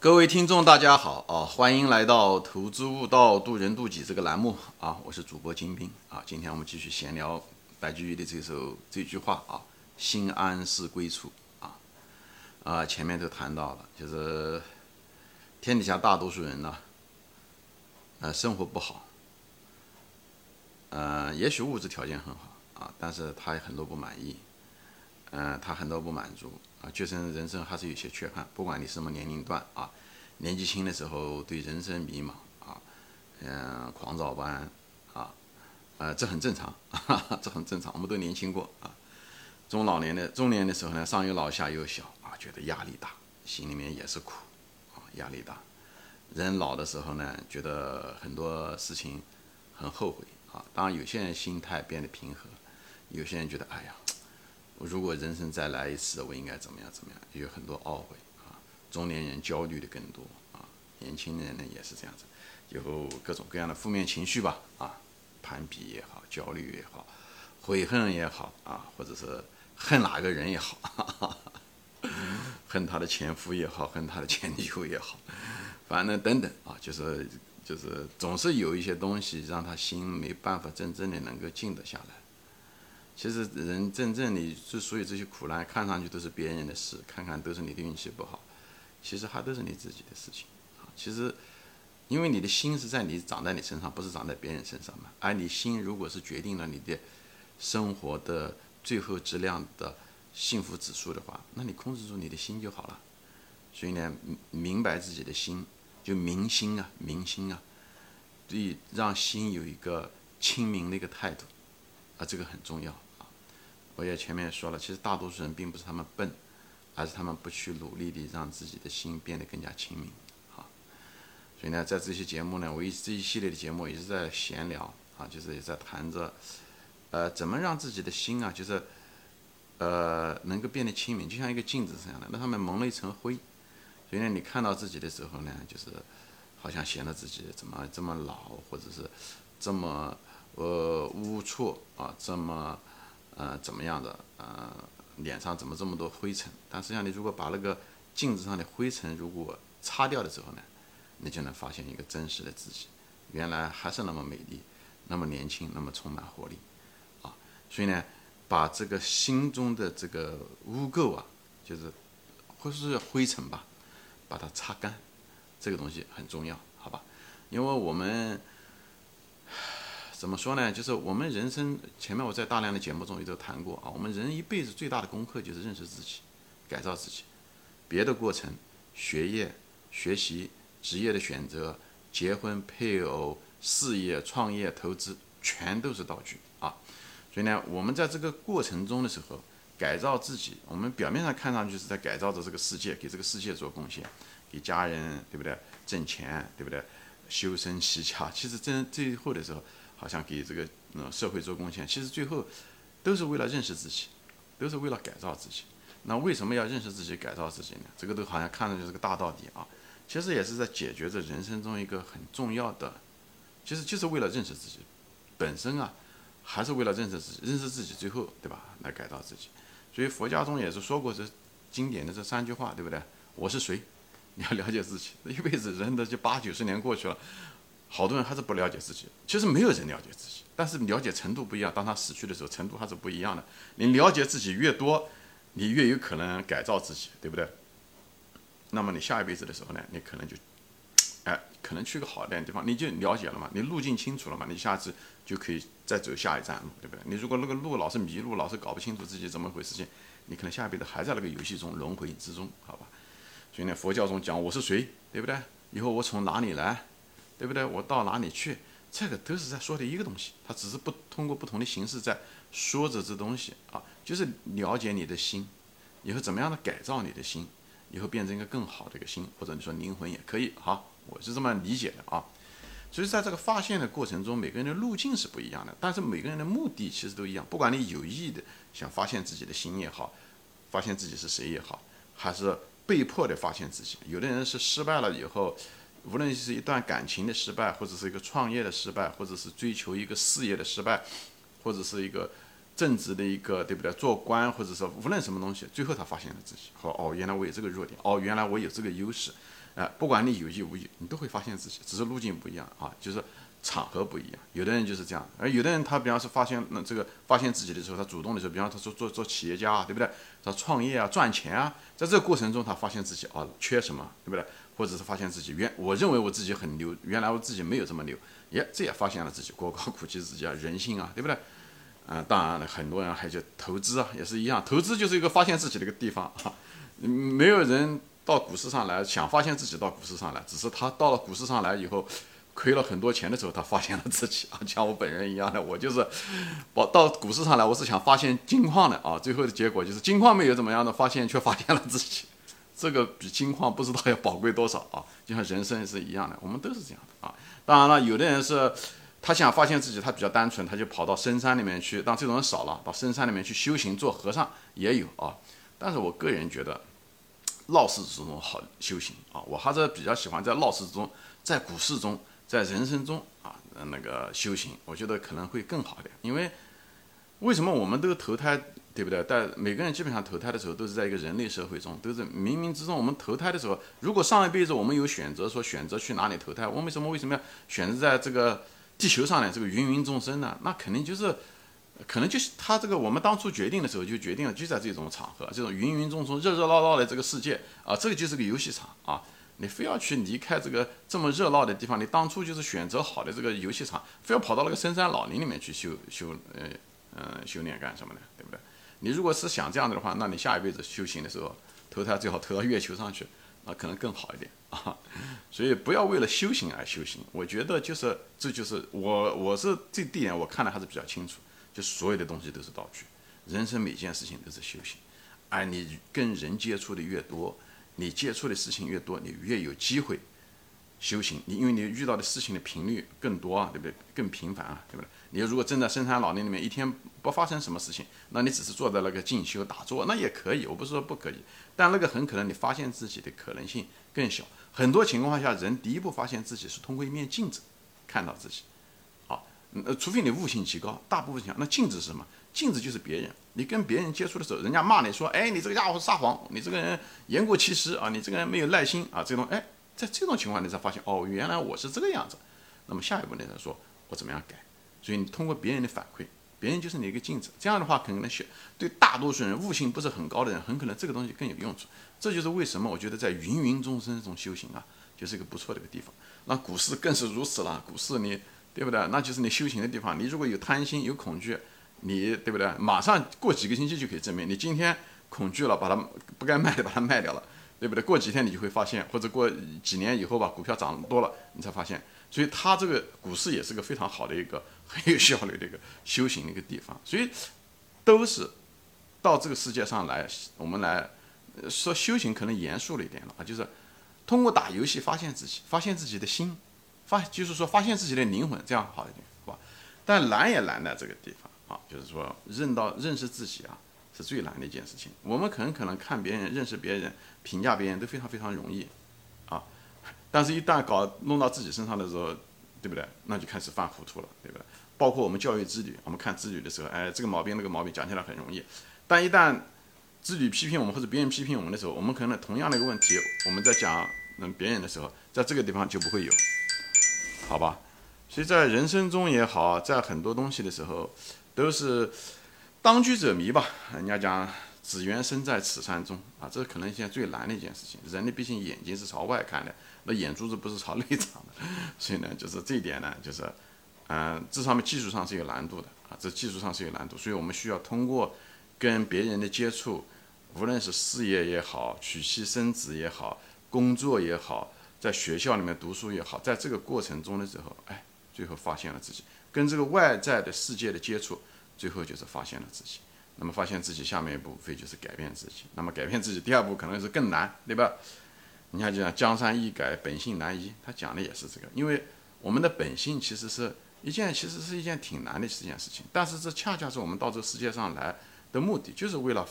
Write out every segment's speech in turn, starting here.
各位听众，大家好啊！欢迎来到《投资悟道，渡人渡己》这个栏目啊！我是主播金兵啊！今天我们继续闲聊白居易的这首这句话啊：“心安是归处啊！”啊，前面都谈到了，就是天底下大多数人呢，呃，生活不好，呃，也许物质条件很好啊，但是他很多不满意，嗯，他很多不满足。啊，确实人生还是有些缺憾。不管你什么年龄段啊，年纪轻的时候对人生迷茫啊，嗯，狂躁不安啊，呃，这很正常，哈哈这很正常。我们都年轻过啊。中老年的中年的时候呢，上有老下有小啊，觉得压力大，心里面也是苦啊，压力大。人老的时候呢，觉得很多事情很后悔啊。当然，有些人心态变得平和，有些人觉得，哎呀。如果人生再来一次，我应该怎么样？怎么样？有很多懊悔啊！中年人焦虑的更多啊，年轻人呢也是这样子，有各种各样的负面情绪吧啊，攀比也好，焦虑也好，悔恨也好啊，或者是恨哪个人也好，哈 哈恨他的前夫也好，恨他的前女友也好，反正等等啊，就是就是总是有一些东西让他心没办法真正的能够静得下来。其实人真正你之所以这些苦难看上去都是别人的事，看看都是你的运气不好，其实还都是你自己的事情啊。其实，因为你的心是在你长在你身上，不是长在别人身上嘛。而你心如果是决定了你的生活的最后质量的幸福指数的话，那你控制住你的心就好了。所以呢，明白自己的心，就明心啊，明心啊，对，让心有一个清明的一个态度啊，这个很重要。我也前面说了，其实大多数人并不是他们笨，而是他们不去努力的让自己的心变得更加清明，啊，所以呢，在这些节目呢，我一这一系列的节目一直在闲聊啊，就是也在谈着，呃，怎么让自己的心啊，就是，呃，能够变得清明，就像一个镜子这样的，那上面蒙了一层灰，所以呢，你看到自己的时候呢，就是好像显得自己怎么这么老，或者是这么呃龌龊啊，这么。呃，怎么样的？呃，脸上怎么这么多灰尘？但实际上，你如果把那个镜子上的灰尘如果擦掉的时候呢，你就能发现一个真实的自己，原来还是那么美丽，那么年轻，那么充满活力，啊！所以呢，把这个心中的这个污垢啊，就是或是灰尘吧，把它擦干，这个东西很重要，好吧？因为我们。怎么说呢？就是我们人生前面我在大量的节目中也都谈过啊。我们人一辈子最大的功课就是认识自己，改造自己。别的过程，学业、学习、职业的选择、结婚、配偶、事业、创业、投资，全都是道具啊。所以呢，我们在这个过程中的时候，改造自己，我们表面上看上去是在改造着这个世界，给这个世界做贡献，给家人，对不对？挣钱，对不对？修身齐家，其实真最后的时候。好像给这个嗯社会做贡献，其实最后都是为了认识自己，都是为了改造自己。那为什么要认识自己、改造自己呢？这个都好像看着就是个大道理啊。其实也是在解决着人生中一个很重要的，其实就是为了认识自己本身啊，还是为了认识自己，认识自己最后对吧，来改造自己。所以佛家中也是说过这经典的这三句话，对不对？我是谁？你要了解自己。一辈子人的就八九十年过去了。好多人还是不了解自己，其实没有人了解自己，但是了解程度不一样。当他死去的时候，程度还是不一样的。你了解自己越多，你越有可能改造自己，对不对？那么你下一辈子的时候呢，你可能就，哎，可能去个好点的地方，你就了解了嘛，你路径清楚了嘛，你下次就可以再走下一站路，对不对？你如果那个路老是迷路，老是搞不清楚自己怎么回事情，你可能下一辈子还在那个游戏中轮回之中，好吧？所以呢，佛教中讲我是谁，对不对？以后我从哪里来？对不对？我到哪里去？这个都是在说的一个东西，它只是不通过不同的形式在说着这东西啊，就是了解你的心，以后怎么样的改造你的心，以后变成一个更好的一个心，或者你说灵魂也可以哈，我是这么理解的啊。所以在这个发现的过程中，每个人的路径是不一样的，但是每个人的目的其实都一样。不管你有意的想发现自己的心也好，发现自己是谁也好，还是被迫的发现自己，有的人是失败了以后。无论是一段感情的失败，或者是一个创业的失败，或者是追求一个事业的失败，或者是一个正直的一个，对不对？做官，或者说无论什么东西，最后他发现了自己，说哦，原来我有这个弱点，哦，原来我有这个优势，哎，不管你有意无意，你都会发现自己，只是路径不一样啊，就是场合不一样。有的人就是这样，而有的人他比方说发现那这个发现自己的时候，他主动的时候，比方他说做做企业家啊，对不对？他创业啊，赚钱啊，在这个过程中，他发现自己啊缺什么，对不对？或者是发现自己原我认为我自己很牛，原来我自己没有这么牛，耶，这也发现了自己过高估计自己啊，人性啊，对不对？啊，当然了，很多人还就投资啊，也是一样，投资就是一个发现自己的一个地方啊。没有人到股市上来想发现自己到股市上来，只是他到了股市上来以后，亏了很多钱的时候，他发现了自己啊，像我本人一样的，我就是我到股市上来，我是想发现金矿的啊，最后的结果就是金矿没有怎么样的发现，却发现了自己，这个比金矿不知道要宝贵多少啊，就像人生是一样的，我们都是这样的啊。当然了，有的人是。他想发现自己，他比较单纯，他就跑到深山里面去。当这种人少了，到深山里面去修行做和尚也有啊。但是我个人觉得，闹市之中好修行啊。我还是比较喜欢在闹市中，在股市中，在人生中啊那个修行，我觉得可能会更好一点。因为为什么我们都投胎，对不对？但每个人基本上投胎的时候都是在一个人类社会中，都是冥冥之中我们投胎的时候，如果上一辈子我们有选择说选择去哪里投胎，我们为什么为什么要选择在这个？地球上呢这个芸芸众生呢，那肯定就是，可能就是他这个我们当初决定的时候就决定了，就在这种场合，这种芸芸众生、热热闹闹的这个世界啊，这个就是个游戏场啊。你非要去离开这个这么热闹的地方，你当初就是选择好的这个游戏场，非要跑到那个深山老林里面去修修呃呃修炼干什么呢？对不对？你如果是想这样子的话，那你下一辈子修行的时候投胎最好投到月球上去。那，可能更好一点 啊，所以不要为了修行而修行。我觉得就是，这就是我，我是这地点我看的还是比较清楚。就所有的东西都是道具，人生每件事情都是修行。而你跟人接触的越多，你接触的事情越多，你越有机会。修行，你因为你遇到的事情的频率更多啊，对不对？更频繁啊，对不对？你如果真在深山老林里面，一天不发生什么事情，那你只是坐在那个静修打坐，那也可以。我不是说不可以，但那个很可能你发现自己的可能性更小。很多情况下，人第一步发现自己是通过一面镜子看到自己。好，呃，除非你悟性极高，大部分情况，那镜子是什么？镜子就是别人。你跟别人接触的时候，人家骂你说，哎，你这个家伙撒谎，你这个人言过其实啊，你这个人没有耐心啊，这种，哎。在这种情况，你才发现哦，原来我是这个样子。那么下一步呢？说我怎么样改？所以你通过别人的反馈，别人就是你一个镜子。这样的话，可能学对大多数人悟性不是很高的人，很可能这个东西更有用处。这就是为什么我觉得在芸芸众生中修行啊，就是一个不错的一个地方。那股市更是如此了。股市你对不对？那就是你修行的地方。你如果有贪心、有恐惧，你对不对？马上过几个星期就可以证明，你今天恐惧了，把它不该卖的把它卖掉了。对不对？过几天你就会发现，或者过几年以后吧，股票涨多了，你才发现。所以它这个股市也是个非常好的一个很有效率的一个修行的一个地方。所以都是到这个世界上来，我们来说修行可能严肃了一点了啊，就是通过打游戏发现自己，发现自己的心，发就是说发现自己的灵魂，这样好一点，是吧？但难也难在这个地方啊，就是说认到认识自己啊。是最难的一件事情。我们很可能看别人、认识别人、评价别人都非常非常容易，啊，但是一旦搞弄到自己身上的时候，对不对？那就开始犯糊涂了，对不对？包括我们教育子女，我们看子女的时候，哎，这个毛病那个毛病讲起来很容易，但一旦子女批评我们或者别人批评我们的时候，我们可能同样的一个问题，我们在讲嗯别人的时候，在这个地方就不会有，好吧？所以在人生中也好，在很多东西的时候，都是。当局者迷吧，人家讲只缘身在此山中啊，这可能现在最难的一件事情。人的毕竟眼睛是朝外看的，那眼珠子不是朝内长的，所以呢，就是这一点呢，就是，嗯，这上面技术上是有难度的啊，这技术上是有难度，所以我们需要通过跟别人的接触，无论是事业也好，娶妻生子也好，工作也好，在学校里面读书也好，在这个过程中的时候，哎，最后发现了自己跟这个外在的世界的接触。最后就是发现了自己，那么发现自己下面一步无非就是改变自己，那么改变自己第二步可能是更难，对吧？你看就像江山易改，本性难移，他讲的也是这个，因为我们的本性其实是一件，其实是一件挺难的一件事情，但是这恰恰是我们到这个世界上来的目的，就是为了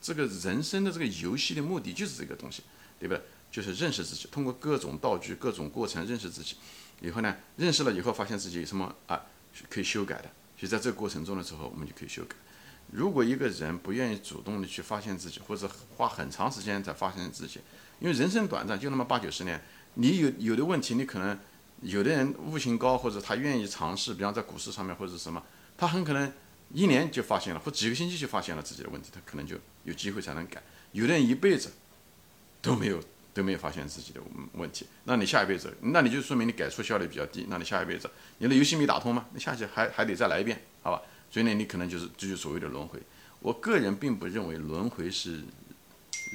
这个人生的这个游戏的目的就是这个东西，对不对？就是认识自己，通过各种道具、各种过程认识自己，以后呢，认识了以后发现自己有什么啊可以修改的。就在这个过程中的时候，我们就可以修改。如果一个人不愿意主动的去发现自己，或者花很长时间才发现自己，因为人生短暂，就那么八九十年，你有有的问题，你可能有的人悟性高，或者他愿意尝试，比方在股市上面或者什么，他很可能一年就发现了，或几个星期就发现了自己的问题，他可能就有机会才能改。有的人一辈子都没有都没有发现自己的问题，那你下一辈子，那你就说明你改错效率比较低，那你下一辈子你的游戏没打通吗？那下去还还得再来一遍，好吧？所以呢，你可能就是这就所谓的轮回。我个人并不认为轮回是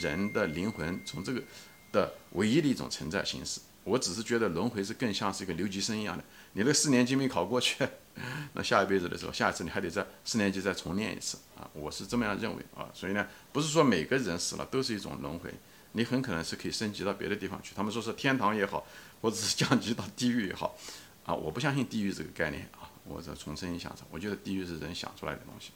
人的灵魂从这个的唯一的一种存在形式。我只是觉得轮回是更像是一个留级生一样的。你那四年级没考过去，那下一辈子的时候，下一次你还得在四年级再重念一次啊！我是这么样认为啊。所以呢，不是说每个人死了都是一种轮回，你很可能是可以升级到别的地方去。他们说是天堂也好，或者是降级到地狱也好，啊，我不相信地狱这个概念啊。我再重申一下子，我觉得地狱是人想出来的东西。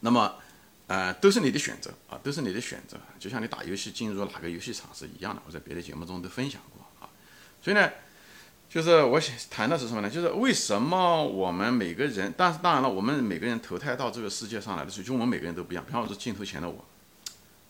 那么，呃，都是你的选择啊，都是你的选择。就像你打游戏进入哪个游戏场是一样的，我在别的节目中都分享过啊。所以呢，就是我想谈的是什么呢？就是为什么我们每个人，但是当然了，我们每个人投胎到这个世界上来的时候，就我们每个人都不一样。比方说镜头前的我，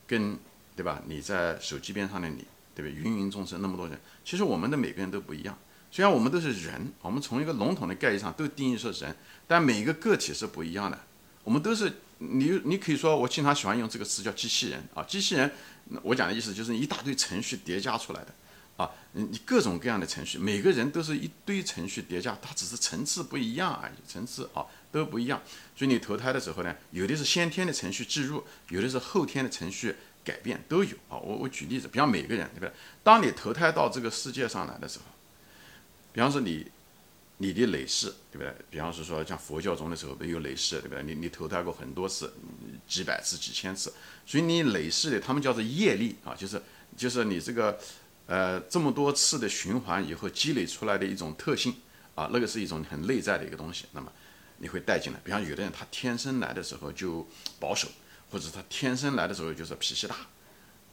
跟对吧？你在手机边上的你，对吧？芸芸众生那么多人，其实我们的每个人都不一样。虽然我们都是人，我们从一个笼统的概念上都定义是人，但每一个个体是不一样的。我们都是。你你可以说，我经常喜欢用这个词叫机器人啊，机器人，我讲的意思就是一大堆程序叠加出来的啊，你各种各样的程序，每个人都是一堆程序叠加，它只是层次不一样而已，层次啊都不一样。所以你投胎的时候呢，有的是先天的程序置入，有的是后天的程序改变都有啊。我我举例子，比方每个人对不对？当你投胎到这个世界上来的时候，比方说你。你的累世，对不对？比方是说，像佛教中的时候，没有累世，对不对？你你投胎过很多次，几百次、几千次，所以你累世的，他们叫做业力啊，就是就是你这个呃这么多次的循环以后积累出来的一种特性啊，那个是一种很内在的一个东西。那么你会带进来，比方有的人他天生来的时候就保守，或者他天生来的时候就是脾气大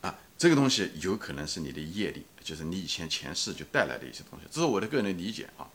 啊，这个东西有可能是你的业力，就是你以前前世就带来的一些东西。这是我的个人理解啊。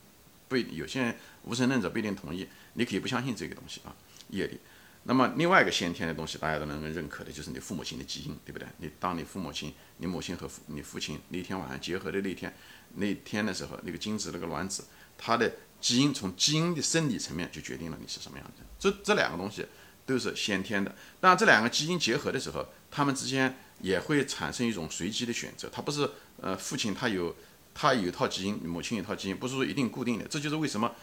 不，有些人无神论者不一定同意，你可以不相信这个东西啊，业力。那么另外一个先天的东西，大家都能够认可的，就是你父母亲的基因，对不对？你当你父母亲、你母亲和父你父亲那天晚上结合的那天，那天的时候，那个精子那个卵子，它的基因从基因的生理层面就决定了你是什么样子。这这两个东西都是先天的，当然这两个基因结合的时候，他们之间也会产生一种随机的选择。它不是呃父亲他有。他有一套基因，母亲有一套基因，不是说一定固定的。这就是为什么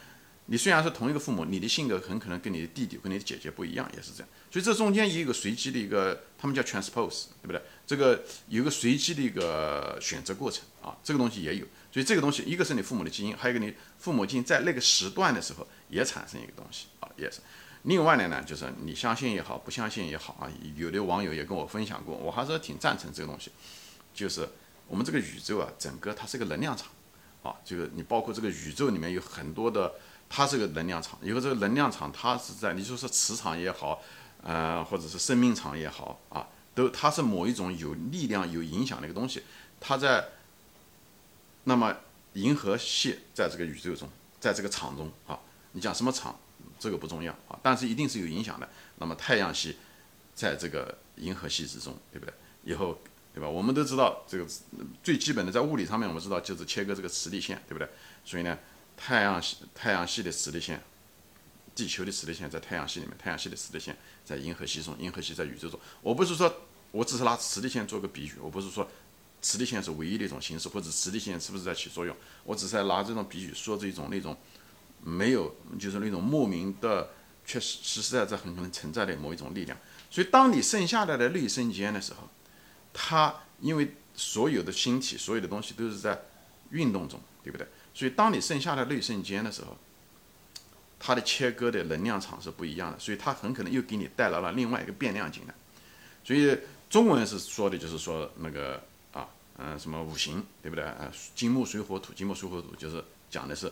你虽然是同一个父母，你的性格很可能跟你的弟弟、跟你的姐姐不一样，也是这样。所以这中间也有一个随机的一个，他们叫 transpose，对不对？这个有个随机的一个选择过程啊，这个东西也有。所以这个东西，一个是你父母的基因，还有一个你父母亲在那个时段的时候也产生一个东西啊，也是。另外的呢，就是你相信也好，不相信也好啊，有的网友也跟我分享过，我还是挺赞成这个东西，就是。我们这个宇宙啊，整个它是个能量场，啊，就是你包括这个宇宙里面有很多的，它是个能量场。以后这个能量场，它是在你说是磁场也好，呃，或者是生命场也好，啊，都它是某一种有力量、有影响的一个东西。它在那么银河系在这个宇宙中，在这个场中啊，你讲什么场，这个不重要啊，但是一定是有影响的。那么太阳系在这个银河系之中，对不对？以后。对吧？我们都知道这个最基本的，在物理上面，我们知道就是切割这个磁力线，对不对？所以呢，太阳系太阳系的磁力线，地球的磁力线在太阳系里面，太阳系的磁力线在银河系中，银河系在宇宙中。我不是说我只是拿磁力线做个比喻，我不是说磁力线是唯一的一种形式，或者磁力线是不是在起作用？我只是拿这种比喻说这种那种没有，就是那种莫名的，确实实实在在很可能存在的某一种力量。所以，当你剩下来的那一瞬间的时候，它因为所有的星体，所有的东西都是在运动中，对不对？所以当你剩下的那一瞬间的时候，它的切割的能量场是不一样的，所以它很可能又给你带来了另外一个变量进来。所以中文是说的就是说那个啊，嗯，什么五行，对不对？啊，金木水火土，金木水火土就是讲的是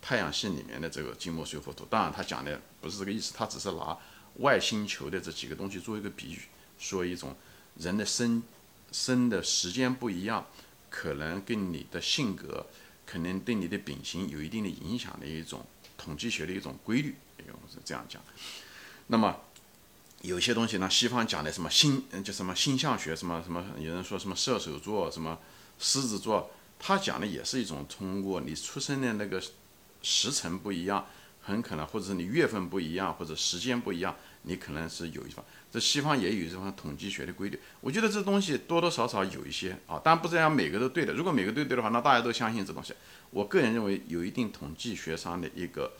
太阳系里面的这个金木水火土。当然他讲的不是这个意思，他只是拿外星球的这几个东西做一个比喻，说一种人的生。生的时间不一样，可能跟你的性格，可能对你的秉性有一定的影响的一种统计学的一种规律，用是这样讲。那么，有些东西呢，西方讲的什么星，叫什么星象学，什么什么，有人说什么射手座，什么狮子座，他讲的也是一种通过你出生的那个时辰不一样，很可能或者是你月份不一样，或者时间不一样，你可能是有一方。这西方也有这方统计学的规律。我觉得这东西多多少少有一些啊，当然不是讲每个都对的。如果每个都对的话，那大家都相信这东西。我个人认为有一定统计学上的一个。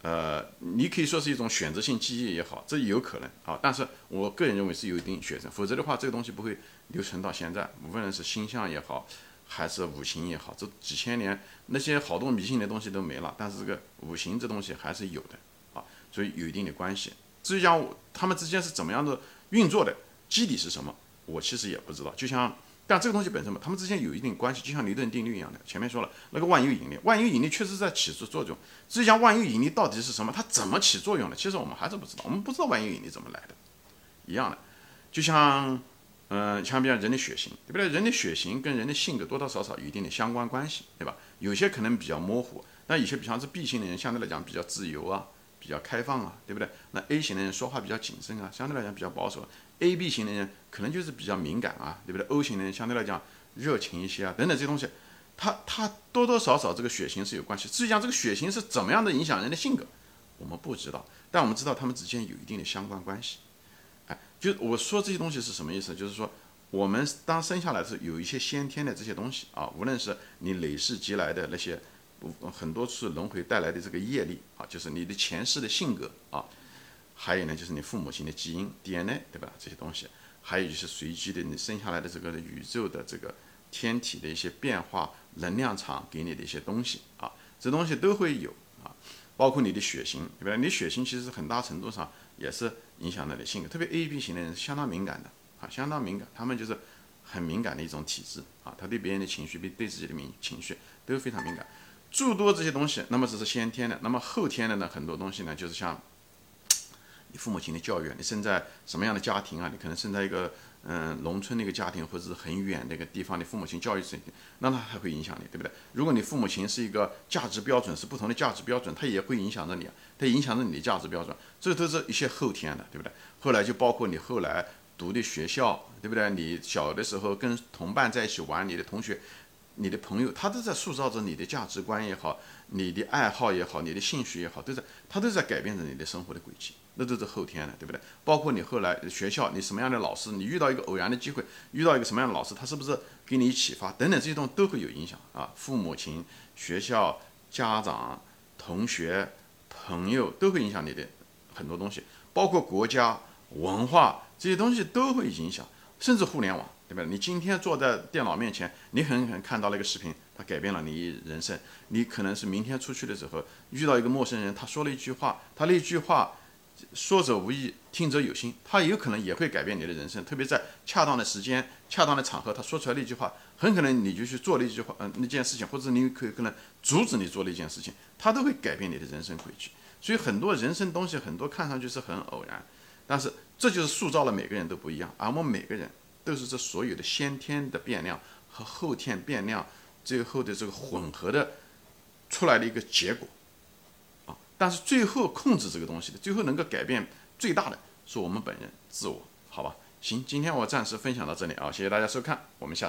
呃，你可以说是一种选择性记忆也好，这有可能啊。但是我个人认为是有一定学生，否则的话，这个东西不会留存到现在。无论是星象也好，还是五行也好，这几千年那些好多迷信的东西都没了，但是这个五行这东西还是有的啊，所以有一定的关系。至于讲他们之间是怎么样的运作的，基底是什么，我其实也不知道。就像。但这个东西本身嘛，它们之间有一定关系，就像牛顿定律一样的。前面说了，那个万有引力，万有引力确实在起着作用。至于讲万有引力到底是什么，它怎么起作用的，其实我们还是不知道。我们不知道万有引力怎么来的，一样的。就像，嗯，像比如人的血型，对不对？人的血型跟人的性格多多少少有一定的相关关系，对吧？有些可能比较模糊，那有些比方是 B 型的人，相对来讲比较自由啊，比较开放啊，对不对？那 A 型的人说话比较谨慎啊，相对来讲比较保守。A、B 型的人可能就是比较敏感啊，对不对？O 型的人相对来讲热情一些啊，等等这些东西，它它多多少少这个血型是有关系。至于讲这个血型是怎么样的影响人的性格，我们不知道，但我们知道他们之间有一定的相关关系。就我说这些东西是什么意思？就是说我们当生下来是有一些先天的这些东西啊，无论是你累世积来的那些很多次轮回带来的这个业力啊，就是你的前世的性格啊。还有呢，就是你父母亲的基因 DNA，对吧？这些东西，还有就是随机的你生下来的这个宇宙的这个天体的一些变化，能量场给你的一些东西啊，这东西都会有啊，包括你的血型，对吧？你血型其实很大程度上也是影响了你的性格，特别 AB 型的人是相当敏感的啊，相当敏感，他们就是很敏感的一种体质啊，他对别人的情绪比对自己的敏情绪都非常敏感，诸多这些东西，那么这是先天的，那么后天的呢，很多东西呢，就是像。你父母亲的教育，你生在什么样的家庭啊？你可能生在一个嗯农村的一个家庭，或者是很远的一个地方，你父母亲教育水平，那它还会影响你，对不对？如果你父母亲是一个价值标准是不同的价值标准，它也会影响着你啊，它影响着你的价值标准，这都是一些后天的，对不对？后来就包括你后来读的学校，对不对？你小的时候跟同伴在一起玩，你的同学。你的朋友，他都在塑造着你的价值观也好，你的爱好也好，你的兴趣也好，都在，他都在改变着你的生活的轨迹，那都是后天的，对不对？包括你后来学校，你什么样的老师，你遇到一个偶然的机会，遇到一个什么样的老师，他是不是给你启发，等等这些东西都会有影响啊。父母亲、学校、家长、同学、朋友都会影响你的很多东西，包括国家文化这些东西都会影响，甚至互联网。对吧？你今天坐在电脑面前，你很可能看到了一个视频，它改变了你人生。你可能是明天出去的时候遇到一个陌生人，他说了一句话，他那句话说者无意，听者有心，他有可能也会改变你的人生。特别在恰当的时间、恰当的场合，他说出来那句话，很可能你就去做那句话，嗯，那件事情，或者你可可能阻止你做那件事情，他都会改变你的人生轨迹。所以很多人生东西，很多看上去是很偶然，但是这就是塑造了每个人都不一样，而我们每个人。都是这所有的先天的变量和后天变量最后的这个混合的出来的一个结果啊！但是最后控制这个东西的，最后能够改变最大的是我们本人自我，好吧？行，今天我暂时分享到这里啊，谢谢大家收看，我们下次。